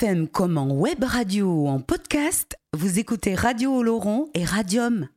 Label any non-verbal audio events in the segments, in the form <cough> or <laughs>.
FM comme en web radio ou en podcast, vous écoutez Radio Oloron et Radium.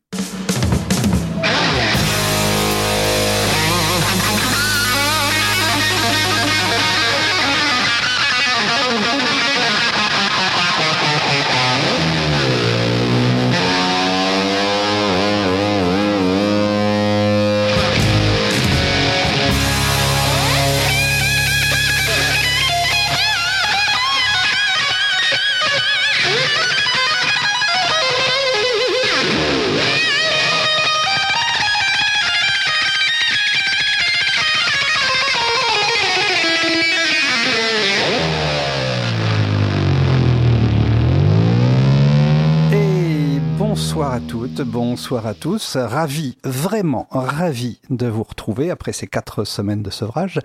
Bonsoir à tous. Ravi, vraiment ravi de vous retrouver après ces quatre semaines de sevrage.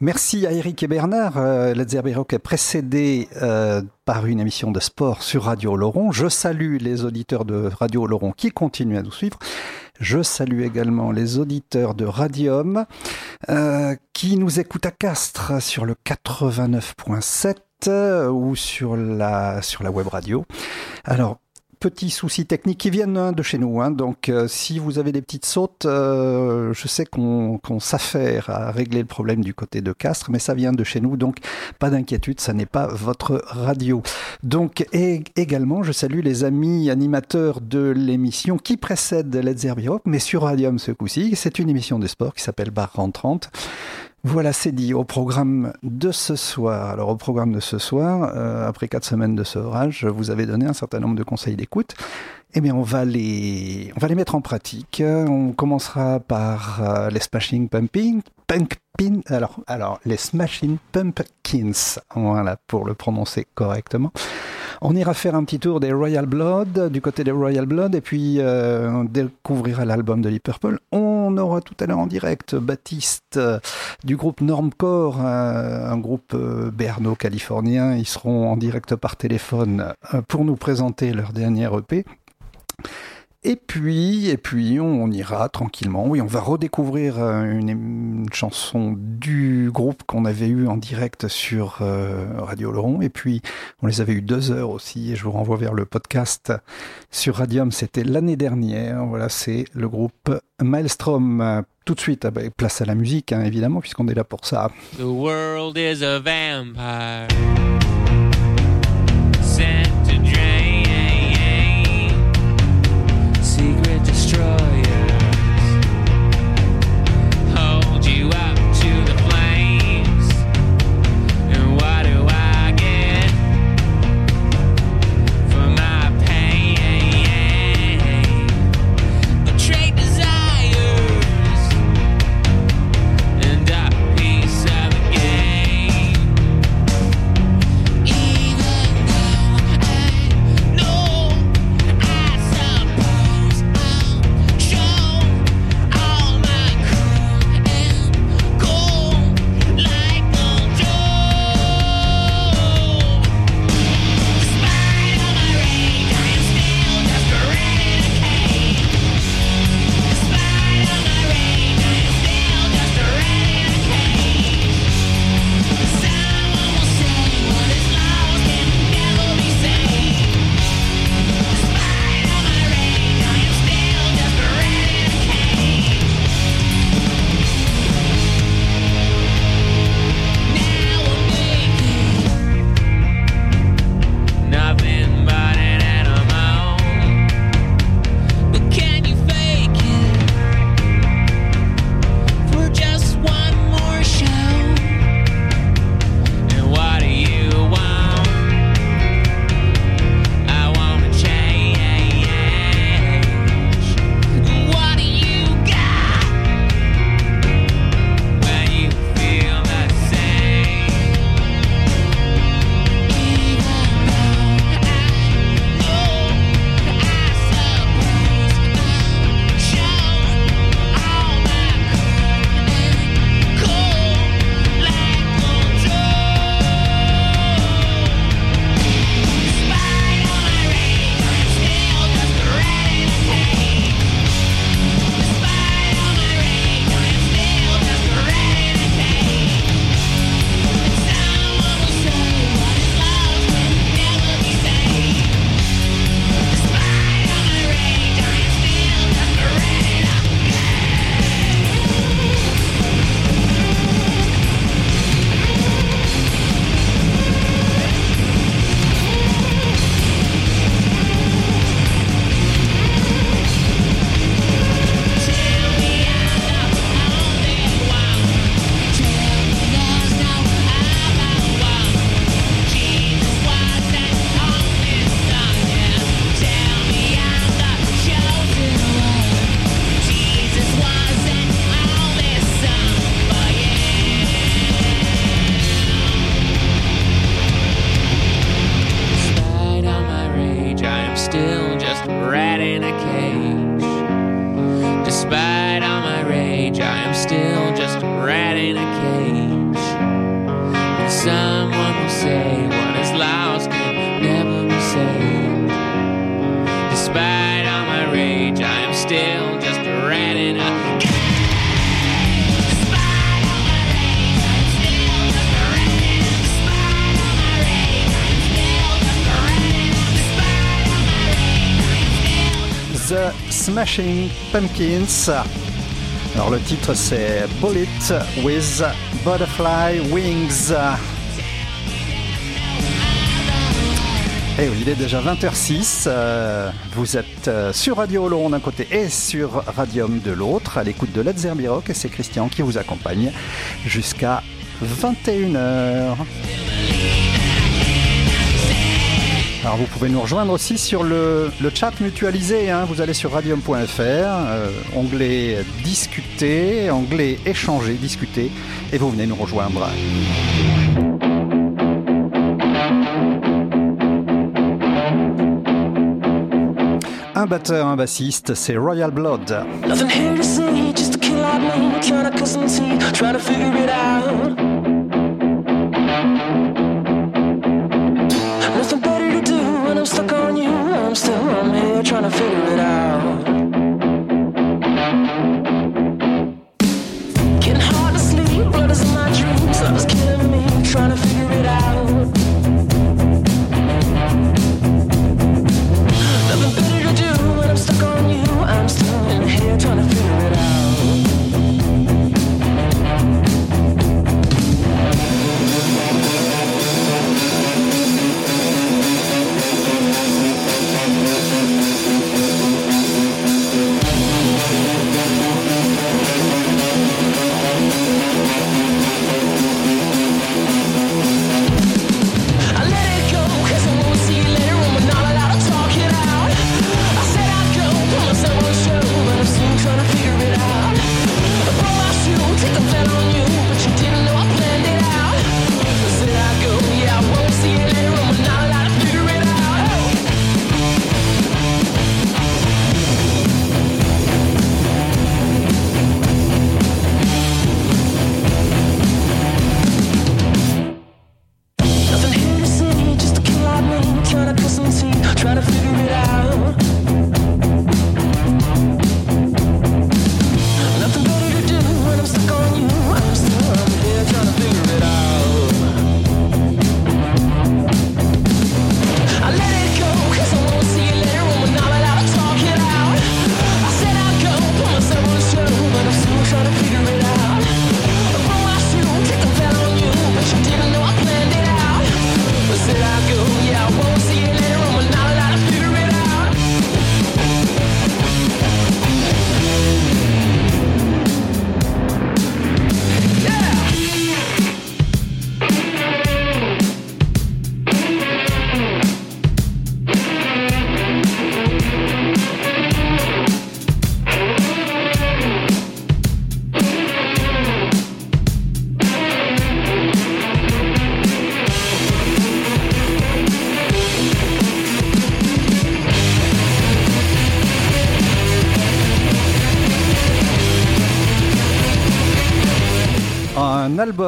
Merci à Eric et Bernard. Euh, Let's est précédé euh, par une émission de sport sur Radio Laurent. Je salue les auditeurs de Radio Laurent qui continuent à nous suivre. Je salue également les auditeurs de Radium euh, qui nous écoutent à Castres sur le 89.7 euh, ou sur la, sur la web radio. Alors, petits soucis techniques qui viennent hein, de chez nous. hein. donc, euh, si vous avez des petites sautes, euh, je sais qu'on s'affaire à régler le problème du côté de Castres, mais ça vient de chez nous. Donc, pas d'inquiétude, ça n'est pas votre radio. Donc, et également, je salue les amis animateurs de l'émission qui précède Let's mais sur Radium ce coup-ci. C'est une émission de sport qui s'appelle Bar 30. Voilà, c'est dit au programme de ce soir. Alors, au programme de ce soir, euh, après quatre semaines de sevrage, je vous avais donné un certain nombre de conseils d'écoute. Eh bien, on va les, on va les mettre en pratique. On commencera par euh, les Smashing Pumping, Pumpkin, alors, alors, les Smashing Pumpkins. Voilà, pour le prononcer correctement. On ira faire un petit tour des Royal Blood, du côté des Royal Blood, et puis euh, on découvrira l'album de Deep. On aura tout à l'heure en direct Baptiste euh, du groupe Normcore, euh, un groupe berno-californien. Ils seront en direct par téléphone pour nous présenter leur dernier EP. Et puis, et puis, on ira tranquillement. Oui, on va redécouvrir euh, une, chanson du groupe qu'on avait eu en direct sur euh, Radio Laurent. Et puis, on les avait eu deux heures aussi. Et je vous renvoie vers le podcast sur Radium. C'était l'année dernière. Voilà, c'est le groupe Maelstrom. Tout de suite, ah bah, place à la musique, hein, évidemment, puisqu'on est là pour ça. The world is a vampire sent to strong. Pumpkins. Alors le titre c'est Bullet with Butterfly Wings. Et oui, il est déjà 20h06. euh, vous êtes euh, sur Radio Oloron d'un côté et sur Radium de l'autre, à l'écoute de Let's Rock. Et c'est Christian qui vous accompagne jusqu'à 21h. Alors vous pouvez nous rejoindre aussi sur le, le chat mutualisé. hein. Vous allez sur radium.fr, euh, onglet discuter, onglet échanger, discuter, et vous venez nous rejoindre. Un batteur, un bassiste, c'est Royal Blood.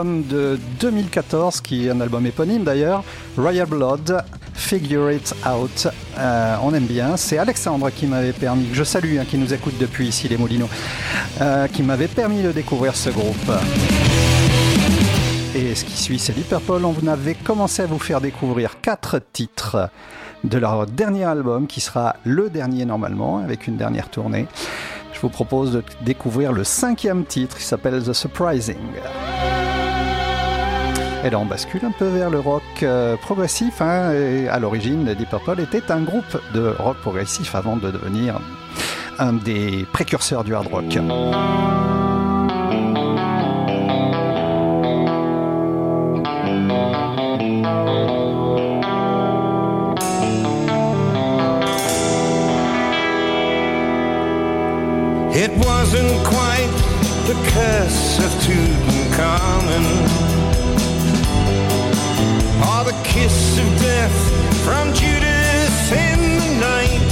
De 2014 qui est un album éponyme d'ailleurs, Royal Blood, Figure It Out. Euh, on aime bien. C'est Alexandre qui m'avait permis, que je salue, hein, qui nous écoute depuis ici les Moulineaux, euh, qui m'avait permis de découvrir ce groupe. Et ce qui suit, c'est Purple. On avait commencé à vous faire découvrir quatre titres de leur dernier album, qui sera le dernier normalement, avec une dernière tournée. Je vous propose de découvrir le cinquième titre qui s'appelle The Surprising. Et là, on bascule un peu vers le rock euh, progressif. hein, et à l'origine, Deep Purple était un groupe de rock progressif avant de devenir un des précurseurs du hard rock. the kiss of death from Judas in the night.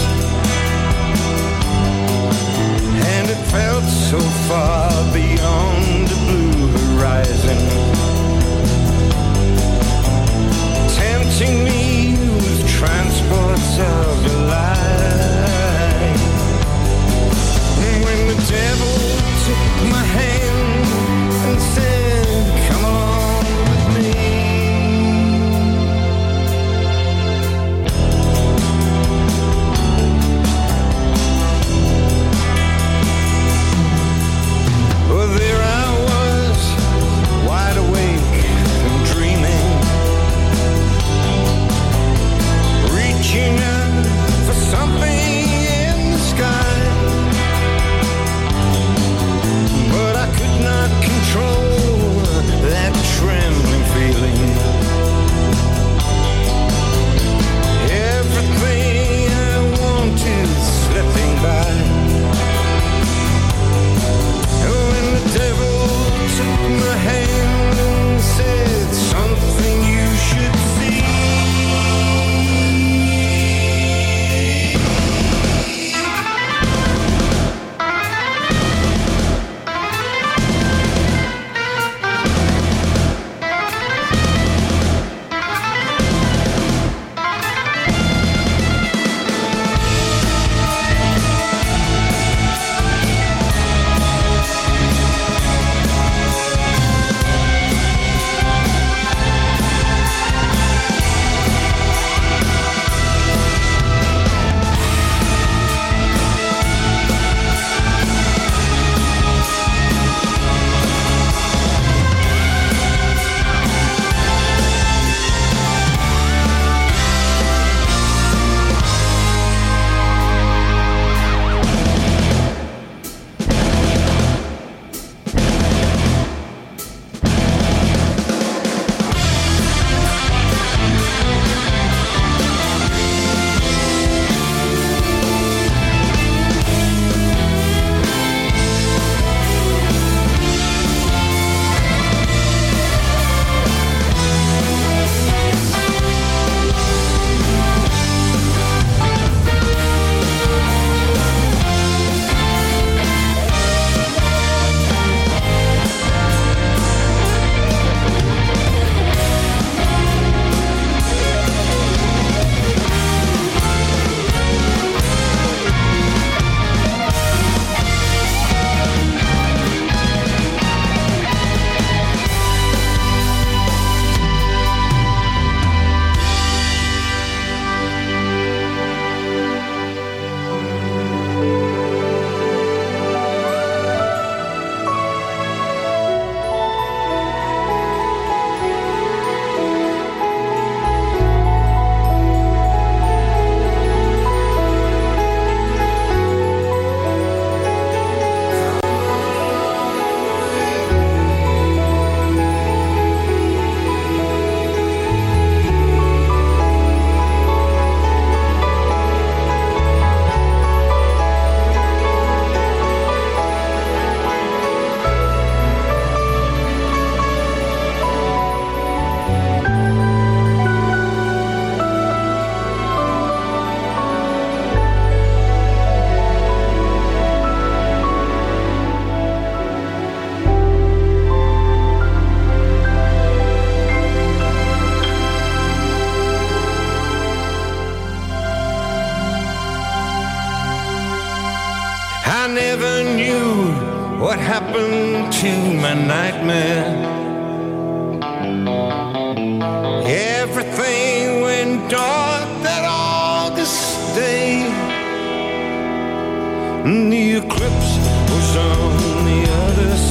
And it felt so far beyond the blue horizon. Tempting me with transports of delight. When the devil took my hand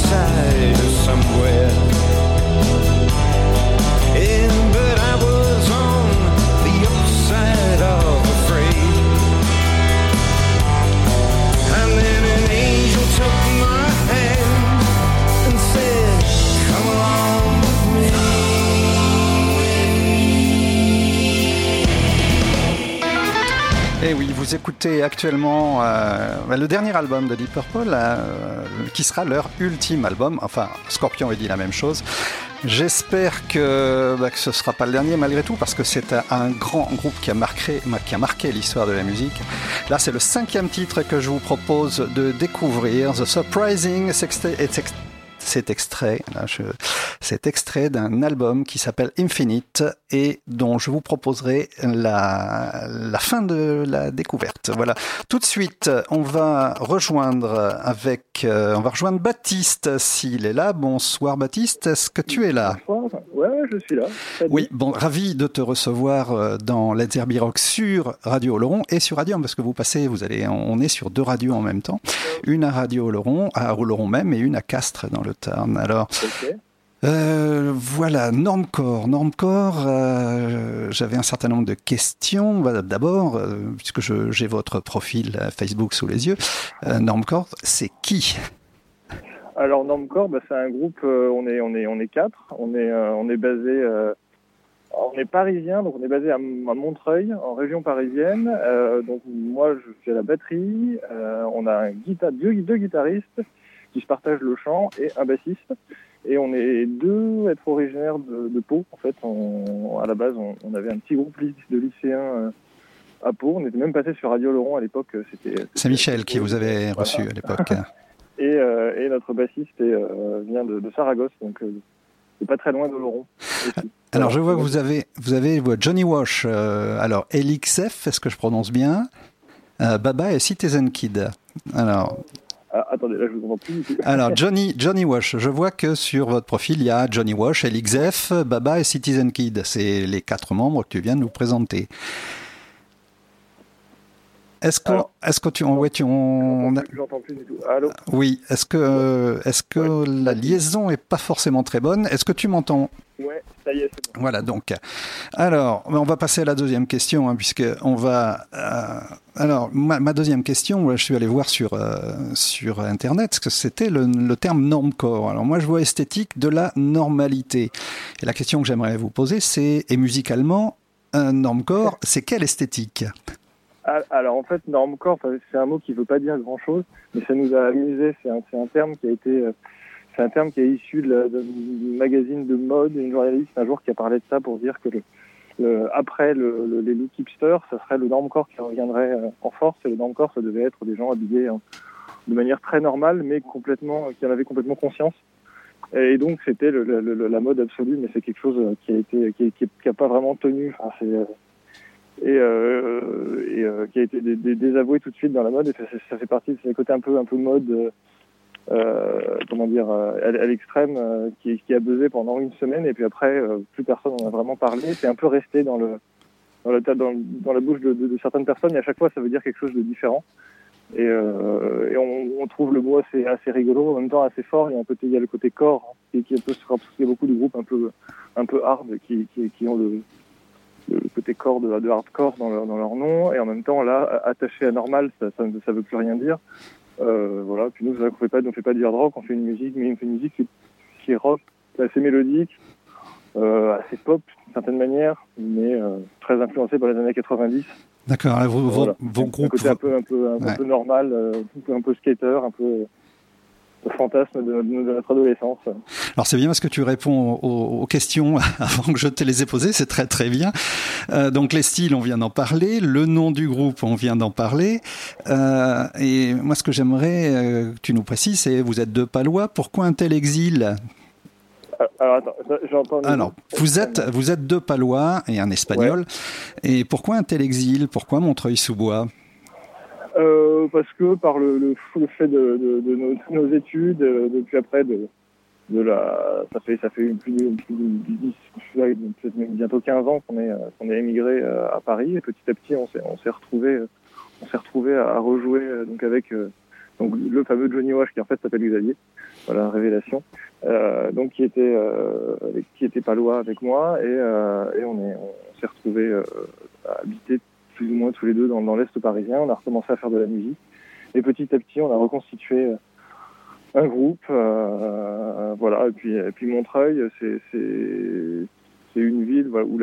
outside somewhere. vous écoutez actuellement euh, le dernier album de Deep Purple, euh, qui sera leur ultime album. Enfin, Scorpion il dit la même chose. J'espère que, bah, ce ne sera pas le dernier malgré tout, parce que c'est un grand groupe qui a marqué, marqué l'histoire de la musique. Là, c'est le cinquième titre que je vous propose de découvrir, The Surprising C'est extrait, extrait d'un album qui s'appelle Infinite et dont je vous proposerai la, la fin de la découverte. Voilà. Tout de suite, on va rejoindre avec, euh, on va rejoindre Baptiste s'il est là. Bonsoir Baptiste, est-ce que tu es là? Ouais, je suis là. Salut. Oui, bon, ravi de te recevoir euh, dans Let's Herbie Rock sur Radio Oloron et sur Radium parce que vous passez, vous allez, on est sur deux radios en même temps, une à Radio Oloron, à Oloron même, et une à Castres dans le Tarn. Alors, Ok. Euh, voilà, Normcore. Normcore, euh, j'avais un certain nombre de questions. Voilà, D'abord, euh, puisque j'ai votre profil Facebook sous les yeux, Normcore, c'est qui? Alors Normcore, bah, c'est un groupe. on est, on est, on est quatre. On est, on est basé. on est parisien, donc on est basé à, Montreuil, en région parisienne. Donc moi, je à la batterie. On a deux guitaristes qui se partagent le chant et un bassiste. Et on est deux être originaires de, de Pau. En fait, on, à la base, on, on avait un petit groupe de lycéens euh, à Pau. On était même passé sur Radio Laurent à l'époque. euh, C'était. C'est Michel qui vous avait reçu à l'époque. <laughs> Et, euh, et notre bassiste est, euh, vient de, de Saragosse, donc euh, c'est pas très loin d'Oloron. aussi. Alors, Voilà. je vois que vous avez, vous avez Johnny Wash. euh, alors, LXF, est-ce que je prononce bien? Euh, Baba et Citizen Kid. Alors, Ah, attendez, là je vous comprends plus <laughs> alors Johnny, Johnny Wash. Je vois que sur votre profil, il y a Johnny Wash, LXF, Baba et Citizen Kid. C'est les quatre membres que tu viens de nous présenter. Est-ce que, est-ce que tu, ouais, tu, on, J'entends plus- du tout. Allô? oui, est-ce que, est-ce que la liaison est pas forcément très bonne? Est-ce que tu m'entends? Ouais, ça y est, c'est bon. Voilà, donc. Alors, on va passer à la deuxième question, hein, puisque on va. euh, alors, ma, ma deuxième question, je suis allé voir sur, euh, sur Internet, ce que c'était le, le terme normcore. Alors, moi, je vois esthétique de la normalité. Et la question que j'aimerais vous poser, c'est, et musicalement, un normcore, <laughs> c'est quelle esthétique? Ah, Alors en fait, normcore, c'est un mot qui veut pas dire grand-chose, mais ça nous a amusé. C'est un, un terme qui a été, euh, c'est un terme qui est issu de la- d'un magazine de mode, une journaliste un jour qui a parlé de ça pour dire que le, après le, le- les looks hipsters, ça serait le normcore qui reviendrait euh, en force. Et le normcore, ça devait être des gens habillés hein, de manière très normale, mais complètement, qui en avaient complètement conscience. Et donc c'était la mode absolue, mais c'est quelque chose euh, qui a été, qui, pas vraiment tenu. Euh, et, qui a été dé- dé- désavoué tout de suite dans la mode et ça, ça fait partie de ces côtés un peu un peu mode comment dire euh, à, l'extrême euh, qui, a buzzé pendant une semaine et puis après euh, plus personne en a vraiment parlé. C'est un peu resté dans le dans la dans, la bouche de, certaines personnes et à chaque fois ça veut dire quelque chose de différent. Et, euh, on, trouve le mot assez rigolo en même temps assez fort il y a un il y a le côté corps hein, qui, est un peu y a beaucoup de groupes un peu un peu hard qui, ont le côté corps de, hardcore dans leur, dans leur nom et en même temps là attaché à normal ça ça veut plus rien dire euh, voilà puis nous c'est vrai qu'on fait pas on fait pas du hard rock on fait une musique mais on fait une musique qui, qui est rock assez mélodique euh, assez pop d'une certaine manière mais euh, très influencée par les années 90 D'accord, vos, vos- un côté un peu un peu un Ouais. peu normal euh, un peu, un peu skater un peu fantasme de, notre adolescence. Alors c'est bien parce que tu réponds aux, aux questions <laughs> avant que je te les ai posées, c'est très très bien. Euh, donc les styles, on vient d'en parler, le nom du groupe, on vient d'en parler. Euh, et moi ce que j'aimerais euh, que tu nous précises, c'est vous êtes deux Palois, pourquoi un tel exil? Alors, attends j'entends Alors vous êtes vous êtes deux Palois et un Espagnol, et pourquoi un tel exil? Pourquoi Montreuil-sous-Bois? Euh, parce que par le, le, fait de, nos, études, euh, depuis après de, ça fait plus de, plus de 10, ouais, peut-être bientôt 15 ans qu'on est euh, est émigré euh, à Paris. Et petit à petit on s'est retrouvé on s'est retrouvé à, rejouer donc avec donc le fameux Johnny Wash qui en fait s'appelle Xavier, voilà révélation, donc qui était euh, qui était palois avec moi. Et, on est on s'est retrouvé à habiter plus ou moins tous les deux dans, l'Est parisien. On a recommencé à faire de la musique. Et petit à petit, on a reconstitué euh, un groupe. euh, voilà. Et puis, Montreuil, c'est, une ville où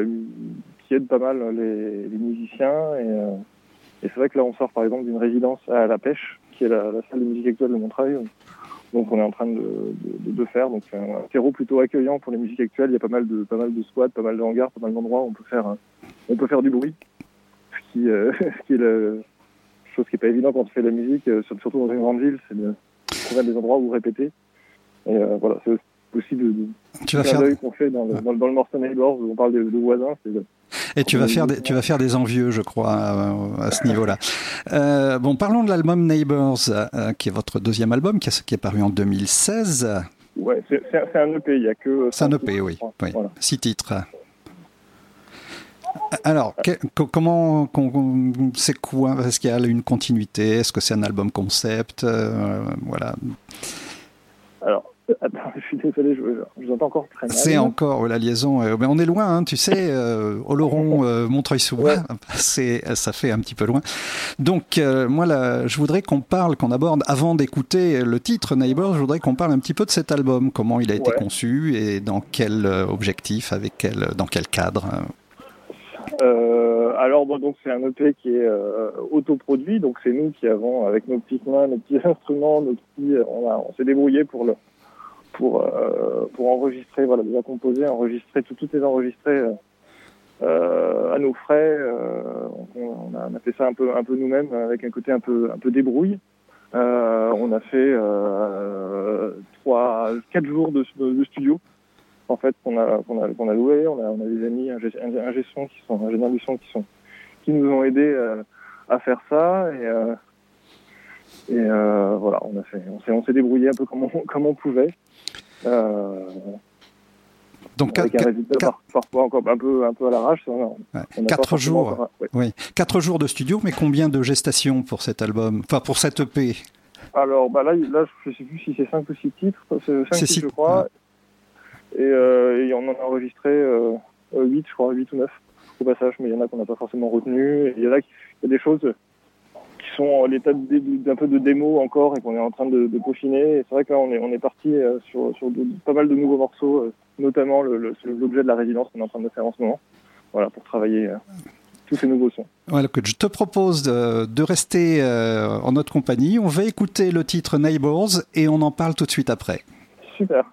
qui aide pas mal les, musiciens. Et, euh, et c'est vrai que là, on sort par exemple d'une résidence à la pêche, qui est la, salle de musique actuelle de Montreuil. donc on est en train de, de, faire. Donc un terreau plutôt accueillant pour les musiques actuelles. Il y a pas mal de pas mal de squats, pas mal de hangars, pas mal d'endroits où on peut faire on peut faire du bruit, qui, euh, <laughs> qui est la chose qui est pas évident quand on fait de la musique, euh, sur- surtout dans une grande ville, c'est de trouver des endroits où répéter. Et euh, voilà, c'est aussi de, de Tu vas faire qu'on fait dans le, dans, le- dans le morceau Neighbors où on parle de, de voisins. C'est de- et tu vas faire des, tu vas faire des envieux, je crois, euh, à ce niveau-là. Euh, bon, parlons de l'album Neighbors, euh, qui est votre deuxième album, qui est, qui est paru en 2016. Ouais, c'est un- EP, il y a que. euh, C'est un EP, oui. oui. Voilà. Six titres. Alors, que- comment, c'est quoi? Est-ce qu'il y a une continuité? Est-ce que c'est un album concept? Euh, Voilà. Alors, attends, je suis désolé, je, je vous entends encore très mal. C'est encore la liaison. euh, mais on est loin, hein, tu sais. Euh, Oloron, euh, Montreuil-sous-Bois, <laughs> ça fait un petit peu loin. Donc, euh, moi, là, je voudrais qu'on parle, qu'on aborde, avant d'écouter le titre Neighbors, je voudrais qu'on parle un petit peu de cet album, comment il a été Ouais. conçu et dans quel euh, objectif, avec quel, dans quel cadre. Euh, alors donc c'est un EP qui est euh, autoproduit, donc c'est nous qui avons avec nos petites mains, nos petits <laughs> instruments, nos petits, on, a- on s'est débrouillé pour le pour euh, pour enregistrer, voilà, déjà composer, enregistrer tout, tout est enregistré euh, euh, à nos frais. euh, on, a, fait ça un peu un peu nous-mêmes avec un côté un peu un peu débrouille. Euh, on a fait euh, trois quatre jours de studio en fait qu'on a qu'on a qu'on a loué on a on a des amis un son qui sont ingénieurs du son qui sont qui nous ont aidés euh, à faire ça et euh, et euh, voilà on a fait on s'est on s'est débrouillé un peu comme on comme on pouvait Donc, avec un résultat par- parfois encore un peu un peu à l'arrache ouais, quatre jours. encore- ouais. Oui, quatre jours de studio, mais combien de gestation pour cet album? Enfin, pour cette EP Alors bah là, là je sais plus si c'est 5 ou 6 titres, c'est 5 C'est titres six- je crois. Et, euh, et on en a enregistré euh, 8 je crois, 8 ou 9 au passage, mais il y en a qu'on n'a pas forcément retenu. Et il y en a qui il y a des choses qui sont en l'état d'un peu de démo encore et qu'on est en train de, de peaufiner. Et c'est vrai que là on est, on est parti euh, sur, sur de- pas mal de nouveaux morceaux, euh, notamment le- le- c'est l'objet de la résidence qu'on est en train de faire en ce moment. Voilà, pour travailler euh, tous ces nouveaux sons. Voilà, que je te propose de, de rester euh, en notre compagnie. On va écouter le titre Neighbors et on en parle tout de suite après. Super.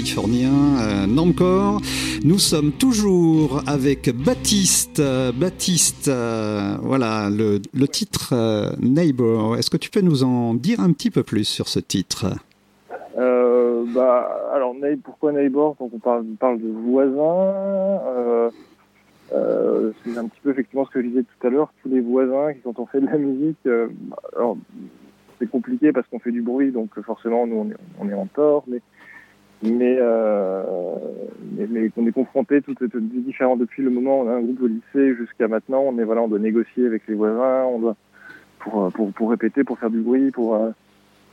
Californien euh, Normcore. Nous sommes toujours avec Baptiste. Baptiste, euh, voilà, le, titre euh, Neighbor. Est-ce que tu peux nous en dire un petit peu plus sur ce titre? Bah, alors, pourquoi neighbor? Donc, on parle, de voisins. C'est un petit peu effectivement ce que je disais tout à l'heure. Tous les voisins qui, quand on fait de la musique, c'est compliqué parce qu'on fait du bruit, donc forcément, nous, on est, on est en tort, mais mais, euh, mais, mais qu'on est confronté tout est différent depuis le moment où on a un groupe au lycée jusqu'à maintenant. On est voilà, on doit négocier avec les voisins, on doit pour pour pour répéter, pour faire du bruit, pour euh,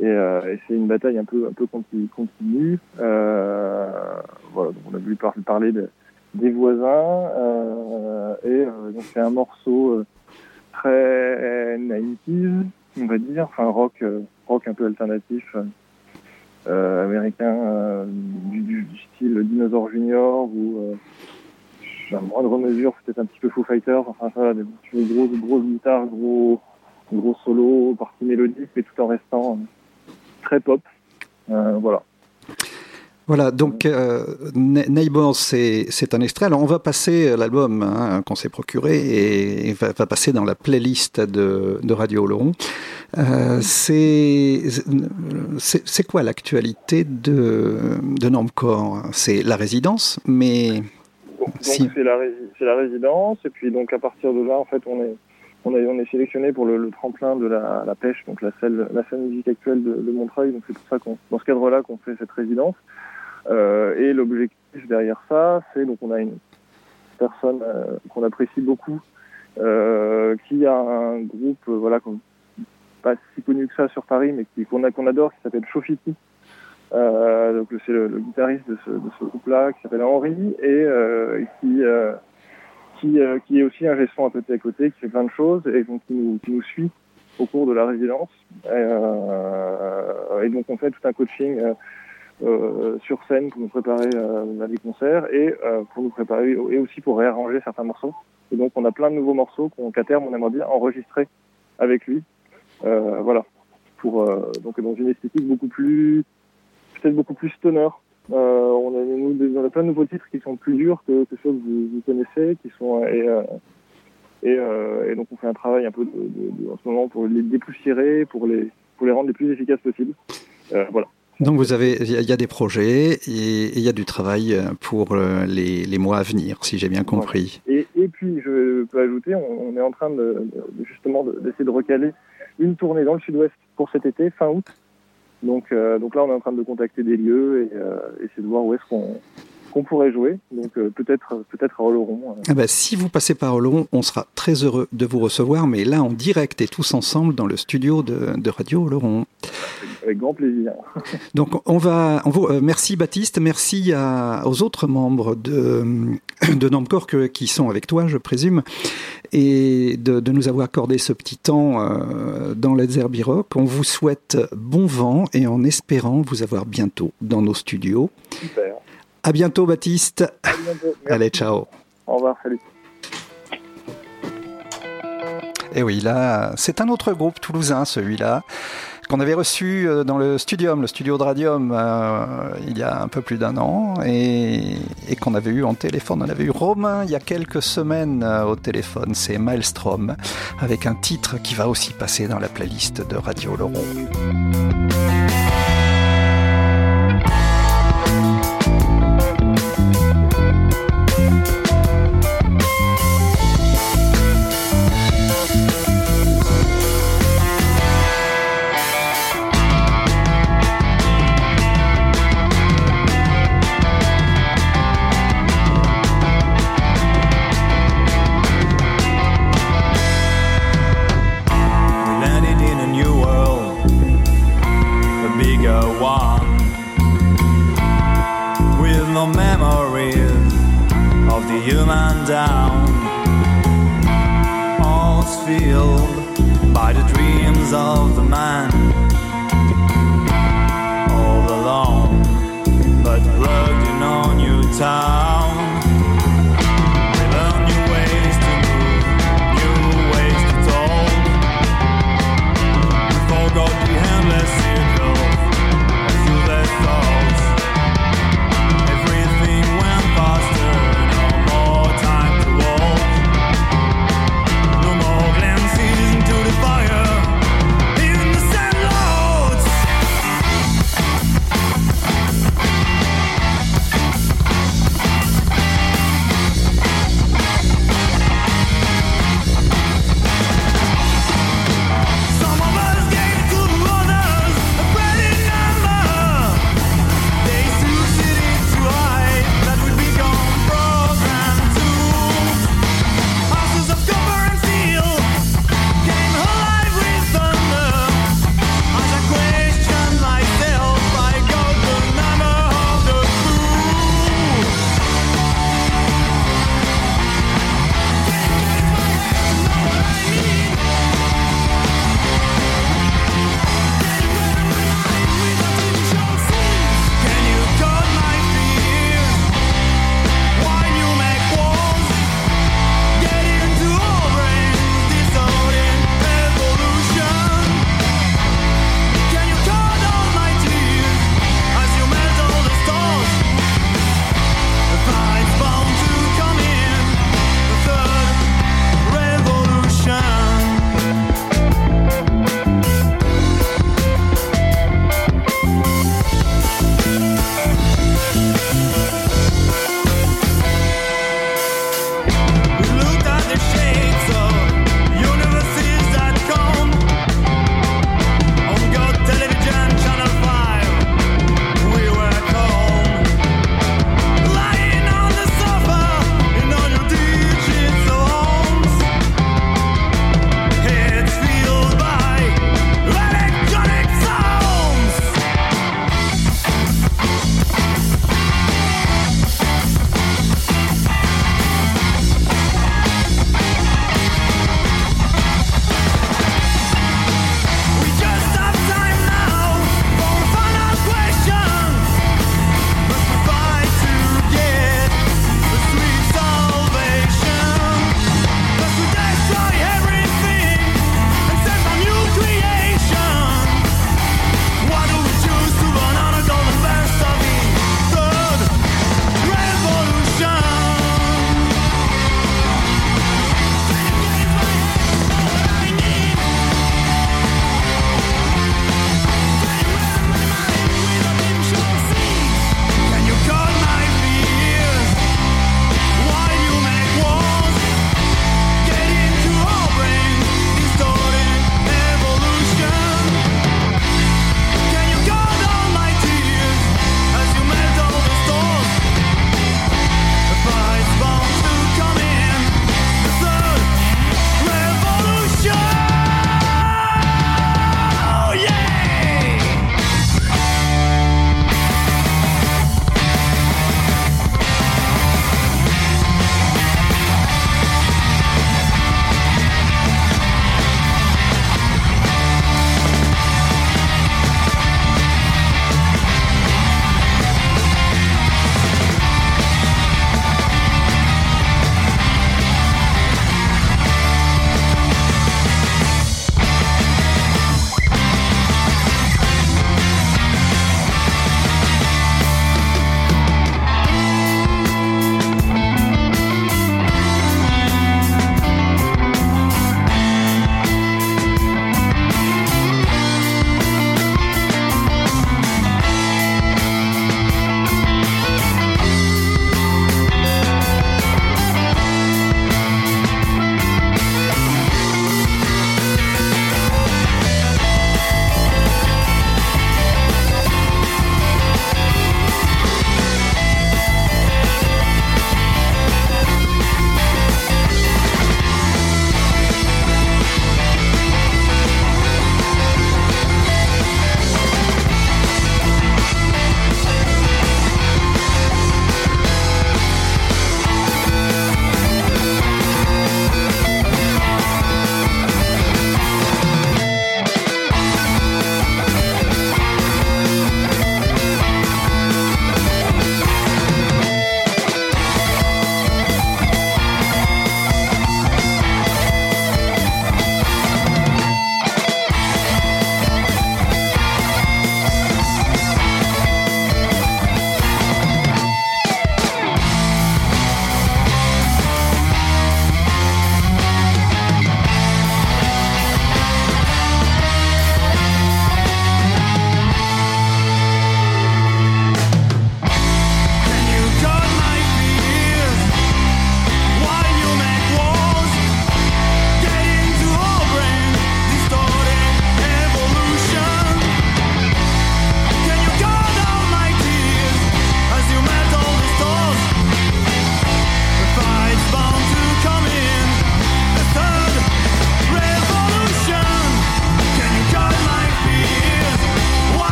et, euh, et c'est une bataille un peu un peu continue. Euh, voilà, donc on a voulu par- parler de, des voisins euh, et euh, donc c'est un morceau euh, très 90s, on va dire, enfin rock euh, rock un peu alternatif. Euh, euh, américain euh, du, style Dinosaur Junior ou euh, à moindre mesure peut-être un petit peu Foo Fighters enfin voilà des grosses grosses guitares gros gros solo partie mélodique mais tout en restant euh, très pop. Euh, voilà Voilà, donc euh, Ne- Neighbor, c'est un extrait. Alors on va passer l'album hein, qu'on s'est procuré et il va, va passer dans la playlist de, de Radio Oloron. Euh, c'est quoi l'actualité de, de Normcore? C'est la résidence, mais c'est la la résidence et puis donc à partir de là en fait on est on est, on est sélectionné pour le, le tremplin de la, la pêche, donc la scène, la scène musique actuelle de, de Montreuil. Donc c'est pour ça qu'on, dans ce cadre-là, qu'on fait cette résidence. Euh, et l'objectif derrière ça, c'est donc on a une personne euh, qu'on apprécie beaucoup, euh, qui a un groupe, voilà, pas si connu que ça sur Paris, mais qu'on adore, qui s'appelle Chofiti. Euh, donc c'est le, guitariste de ce, groupe-là, qui s'appelle Henri, et qui qui, est aussi un gestion à côté à côté, qui fait plein de choses, et donc qui nous, suit au cours de la résidence. Et donc on fait tout un coaching euh, sur scène pour nous préparer euh, à des concerts et euh, pour nous préparer et aussi pour réarranger certains morceaux. Et donc on a plein de nouveaux morceaux qu'on- qu'à terme on aimerait bien enregistrer avec lui. Euh, voilà. Pour donc dans une esthétique beaucoup plus peut-être beaucoup plus stoner. On, a, on plein de nouveaux titres qui sont plus durs que, que ceux que vous, connaissez, qui sont et, et, donc on fait un travail un peu de, en ce moment pour les dépoussiérer, pour les pour les rendre les plus efficaces possibles. Voilà. Donc vous avez il y, a- des projets et il y a du travail euh, pour euh, les, les mois à venir, si j'ai bien compris. Et, et puis je peux ajouter, on, on est en train de, justement de- d'essayer de recaler une tournée dans le Sud-Ouest pour cet été, fin août. Donc, euh, donc là, on est en train de contacter des lieux et euh, essayer de voir où est-ce qu'on qu'on pourrait jouer. Donc euh, peut-être peut-être à Oloron. euh, Ah bah, si vous passez par Oloron, on sera très heureux de vous recevoir, mais là en direct et tous ensemble dans le studio de, de Radio Oloron. Avec grand plaisir. Donc on va, on vous, euh, merci Baptiste, merci à- aux autres membres de, de Normcore que- qui sont avec toi, je présume, et de, de nous avoir accordé ce petit temps euh, dans Rock. On vous souhaite bon vent et en espérant vous avoir bientôt dans nos studios. Super. À bientôt Baptiste. À bientôt. Merci. Allez, ciao. Au revoir. Salut. Et oui, là, c'est un autre groupe toulousain, celui-là, qu'on avait reçu euh, dans le Studium, le studio de Radium, euh, il y a un peu plus d'un an, et, et qu'on avait eu en téléphone. On avait eu Romain il y a quelques semaines euh, au téléphone, c'est Maelstrom, avec un titre qui va aussi passer dans la playlist de Radio Laurent.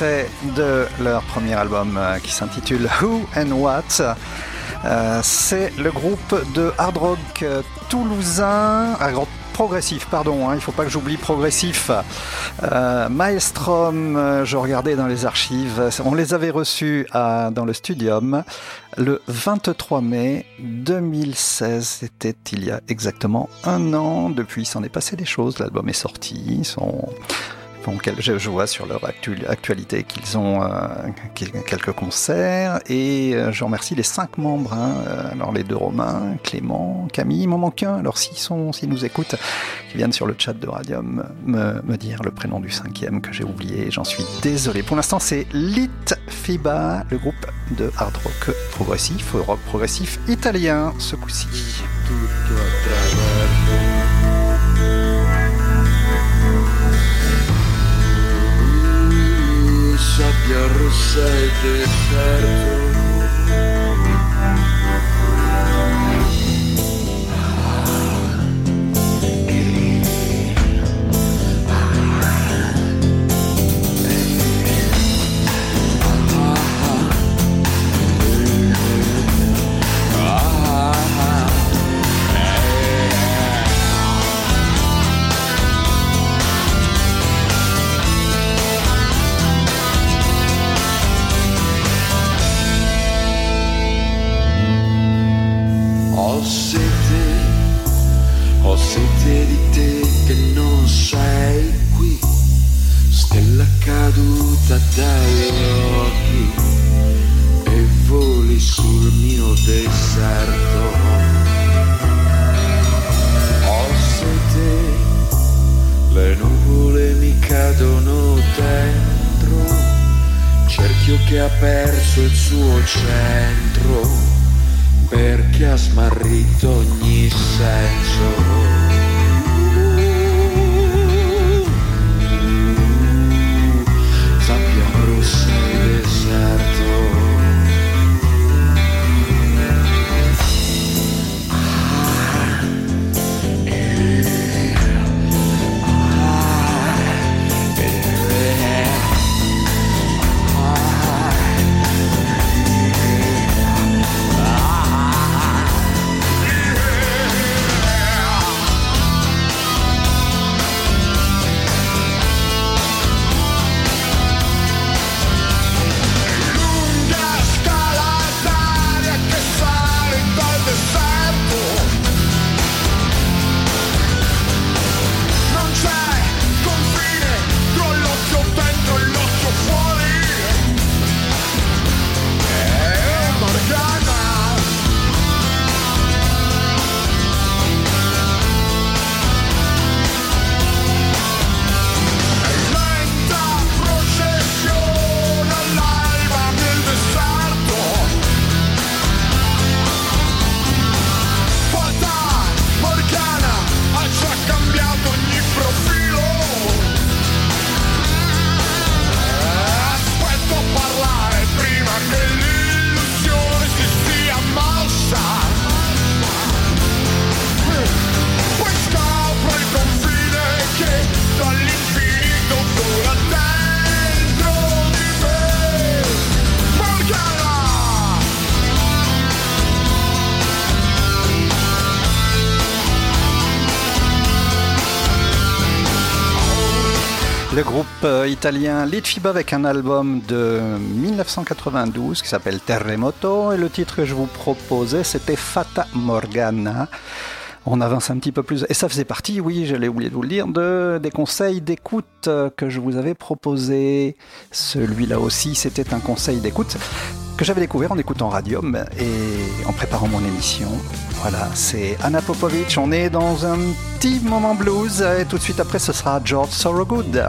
De leur premier album euh, qui s'intitule Who and What. Euh, c'est le groupe de hard rock euh, toulousain, ah, progressif, pardon, hein, il faut pas que j'oublie progressif. Euh, Maelstrom, je regardais dans les archives, on les avait reçus dans le Studium le 23 mai 2016. C'était il y a exactement un an. Depuis, il s'en est passé des choses. L'album est sorti. Ils sont je, vois sur leur actu- actualité qu'ils ont euh, quelques concerts et euh, je remercie les cinq membres hein, euh, alors les deux Romains Clément Camille. Il m'en manque un. Alors s'ils sont s'ils nous écoutent qui viennent sur le chat de Radium me, me dire le prénom du cinquième que j'ai oublié j'en suis désolé. Pour l'instant c'est Lit Fiba le groupe de hard rock progressif rock progressif italien ce coup-ci Я Ярусай дышать italien Litfiba avec un album de 1992 qui s'appelle Terremoto et le titre que je vous proposais c'était Fata Morgana. On avance un petit peu plus et ça faisait partie, oui, je l'ai de vous le dire, de, des conseils d'écoute euh, que je vous avais proposé. Celui-là aussi, c'était un conseil d'écoute que j'avais découvert en écoutant Radium et en préparant mon émission. Voilà, c'est Anna Popovic. On est dans un petit moment blues et tout de suite après, ce sera George Thorogood.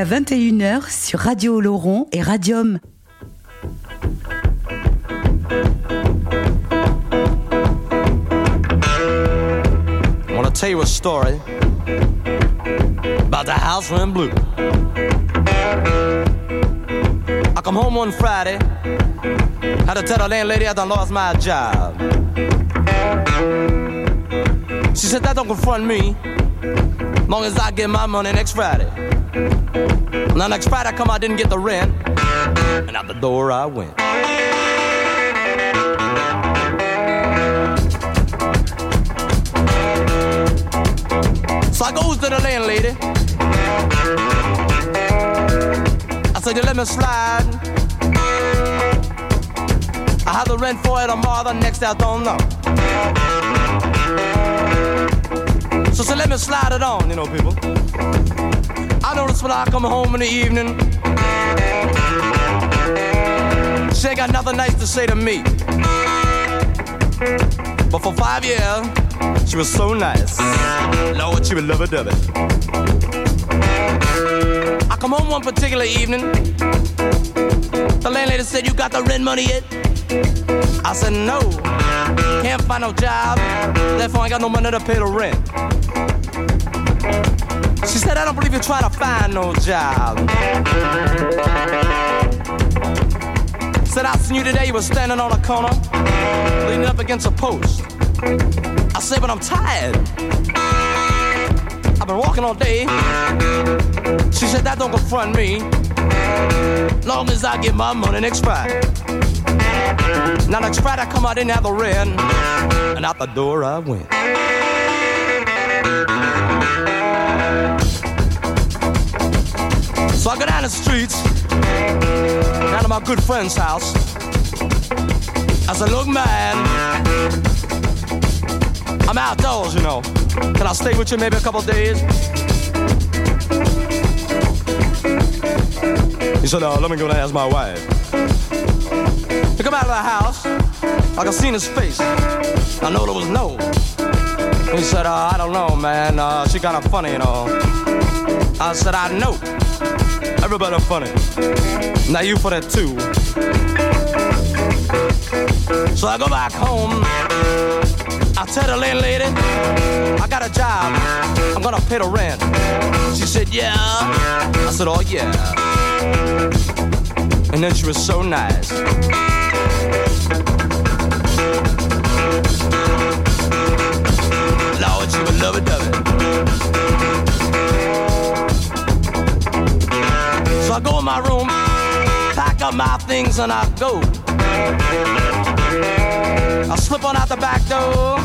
jusqu'à 21h sur Radio Oloron et Radium. I to tell you a story about the house went blue. I come home one Friday, had to tell the landlady I done lost my job. She said that don't confront me, long as I get my money next Friday. Now next Friday I come, I didn't get the rent, and out the door I went. So I goes to the landlady. I said, you let me slide. I have the rent for it tomorrow, the next day I don't know. So say, let me slide it on, you know, people. I notice when I come home in the evening, she ain't got nothing nice to say to me. But for five years, she was so nice. Lord, she would love a dovey. I come home one particular evening. The landlady said, You got the rent money yet? I said, No. Can't find no job. Therefore, I ain't got no money to pay the rent. She said, I don't believe you're trying to find no job. Said, I seen you today. You were standing on a corner, leaning up against a post. I said, but I'm tired. I've been walking all day. She said, that don't confront me. Long as I get my money next Friday. Now next Friday I come out, didn't have the rent. And out the door I went. So I go down the streets, down to my good friend's house. I said, look man, I'm outdoors, you know. Can I stay with you maybe a couple days? He said, uh, let me go and ask my wife. He come out of the house, I could see in his face. I know there was no. He said, uh, I don't know, man. Uh, she kind of funny, you know. I said, I know. Everybody funny. Now you funny too. So I go back home. I tell the landlady, I got a job. I'm gonna pay the rent. She said, yeah. I said, oh yeah. And then she was so nice. My room, pack up my things, and I go. I slip on out the back door.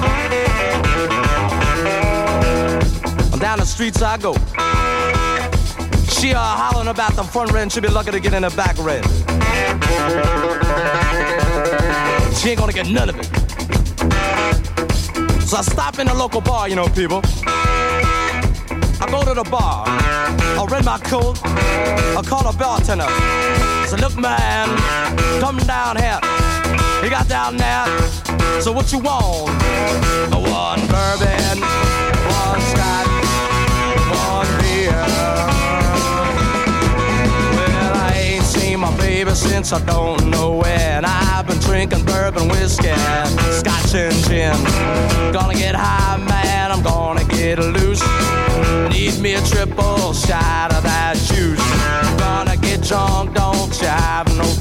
Down the streets I go. She uh, hollering about the front rent. She'll be lucky to get in the back rent. She ain't gonna get none of it. So I stop in the local bar, you know, people. I go to the bar. I rent my coat. I call a bartender. Say, look, man, come down here. He got down there. So what you want? One bourbon, one scotch, one beer. Well, I ain't seen my baby since I don't know when. I've been drinking bourbon whiskey, scotch and gin. Gonna get high, man. I'm gonna get loose. Need me a triple shot of that juice. Gonna get drunk, don't you have no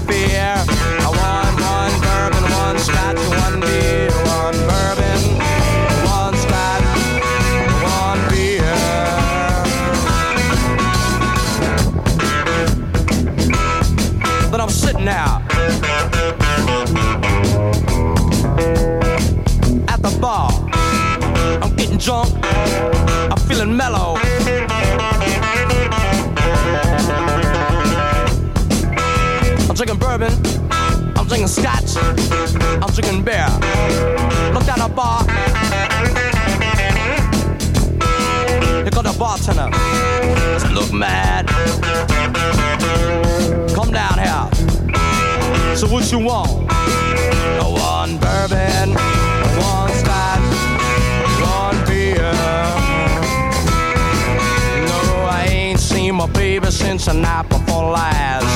drinking scotch. I'm drinking beer. Look down the bar. Here comes the bartender. I said, Look, mad. Come down here. So what you want? One bourbon, one scotch, since a Napa for last.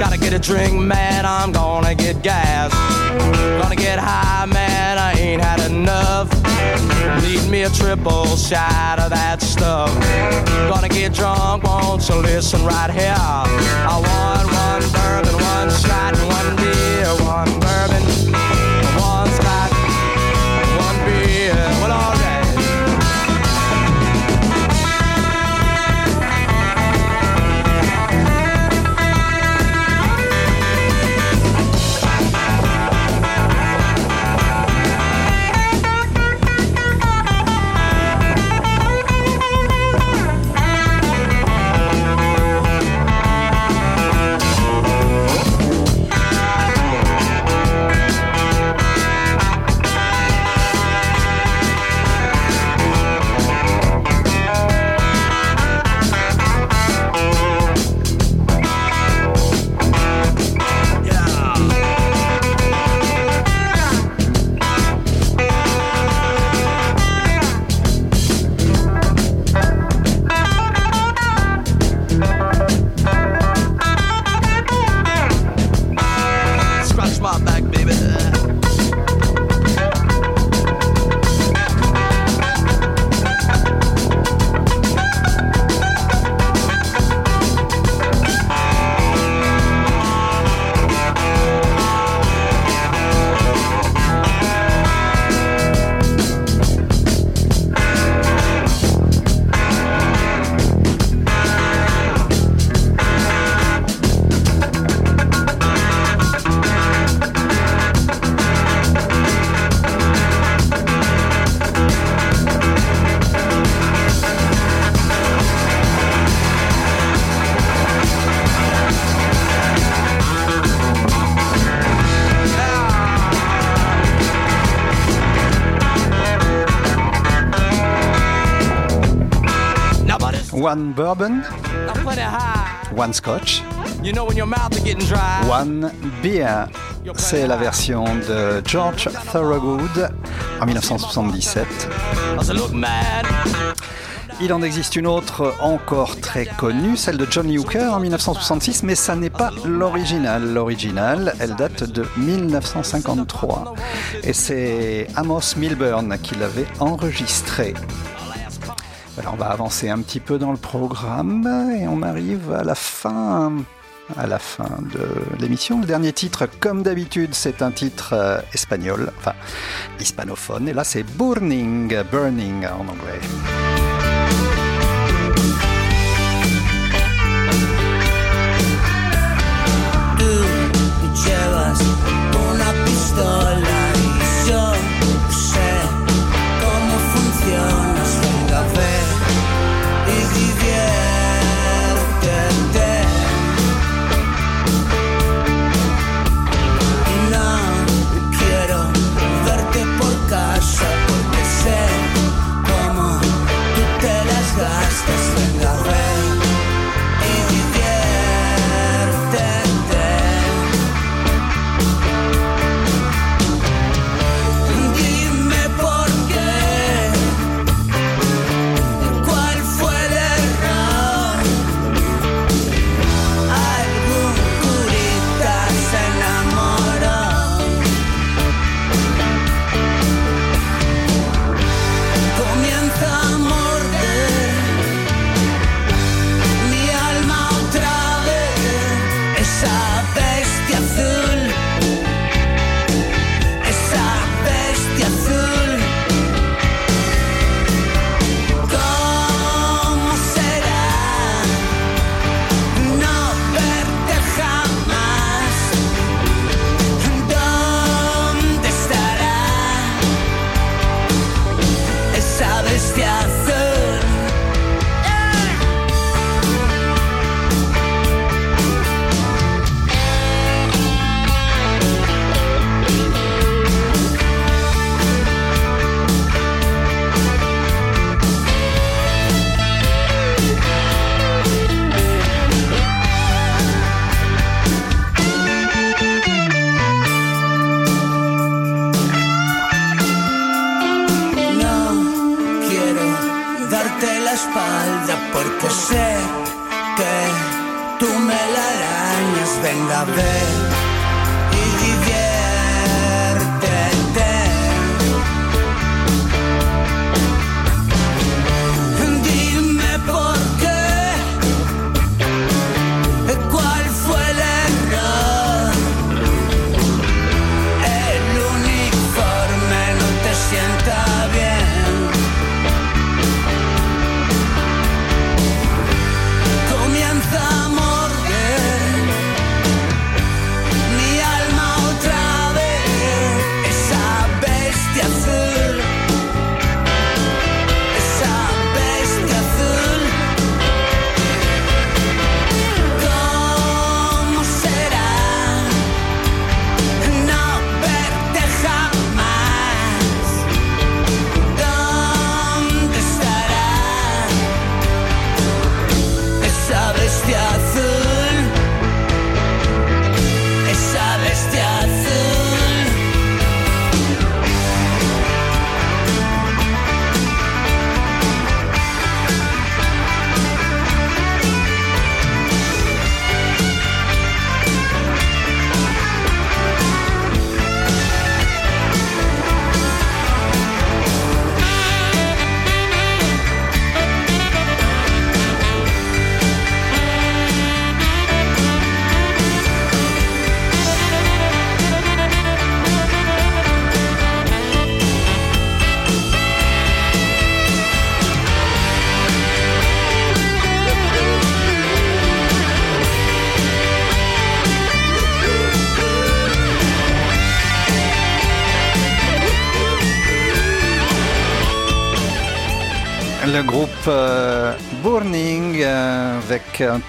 Gotta get a drink, man, I'm gonna get gas. Gonna get high, man, I ain't had enough. Need me a triple shot of that stuff. Gonna get drunk, won't you listen right here? I want one bourbon, one shot, and one beer, one bourbon, One bourbon, one scotch, You know when your mouth is getting dry. one beer. C'est la version de George Thorogood en 1977. I said, look, man. Il en existe une autre encore très connue, celle de Johnny Hooker en 1966, mais ça n'est pas l'original. L'original, elle date de 1953 et c'est Amos Milburn qui l'avait enregistrée. Alors on va avancer un petit peu dans le programme et on arrive à la fin à la fin de l'émission. Le dernier titre, comme d'habitude, c'est un titre euh, espagnol, enfin hispanophone, et là c'est Burning, Burning en anglais.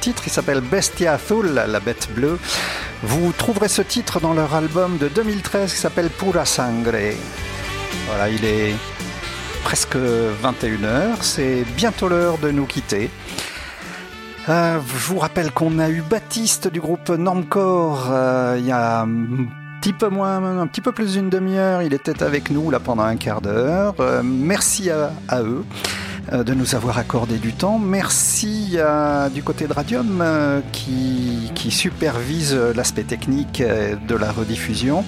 Titre qui s'appelle Bestia Azul, la bête bleue. Vous trouverez ce titre dans leur album de 2013 qui s'appelle Pura Sangre. Voilà, il est presque 21h, c'est bientôt l'heure de nous quitter. Euh, je vous rappelle qu'on a eu Baptiste du groupe Normcore euh, il y a un petit peu moins, un petit peu plus d'une demi-heure. Il était avec nous là pendant un quart d'heure. Euh, merci à, eux de nous avoir accordé du temps. Merci du côté de Radium euh, qui, supervise euh, l'aspect technique euh, de la rediffusion.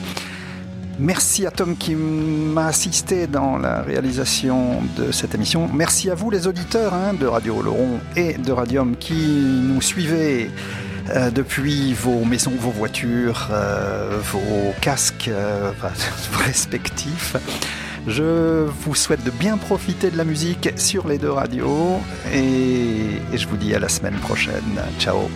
Merci à Tom qui m'a assisté dans la réalisation de cette émission. Merci à vous les auditeurs hein, de Radio Oloron et de Radium qui nous suivez euh, depuis vos maisons, vos voitures, euh, vos casques euh, <laughs> respectifs. Je vous souhaite de bien profiter de la musique sur les deux radios et, je vous dis à la semaine prochaine. Ciao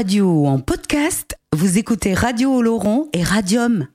radio en podcast, vous écoutez Radio Oloron et Radium.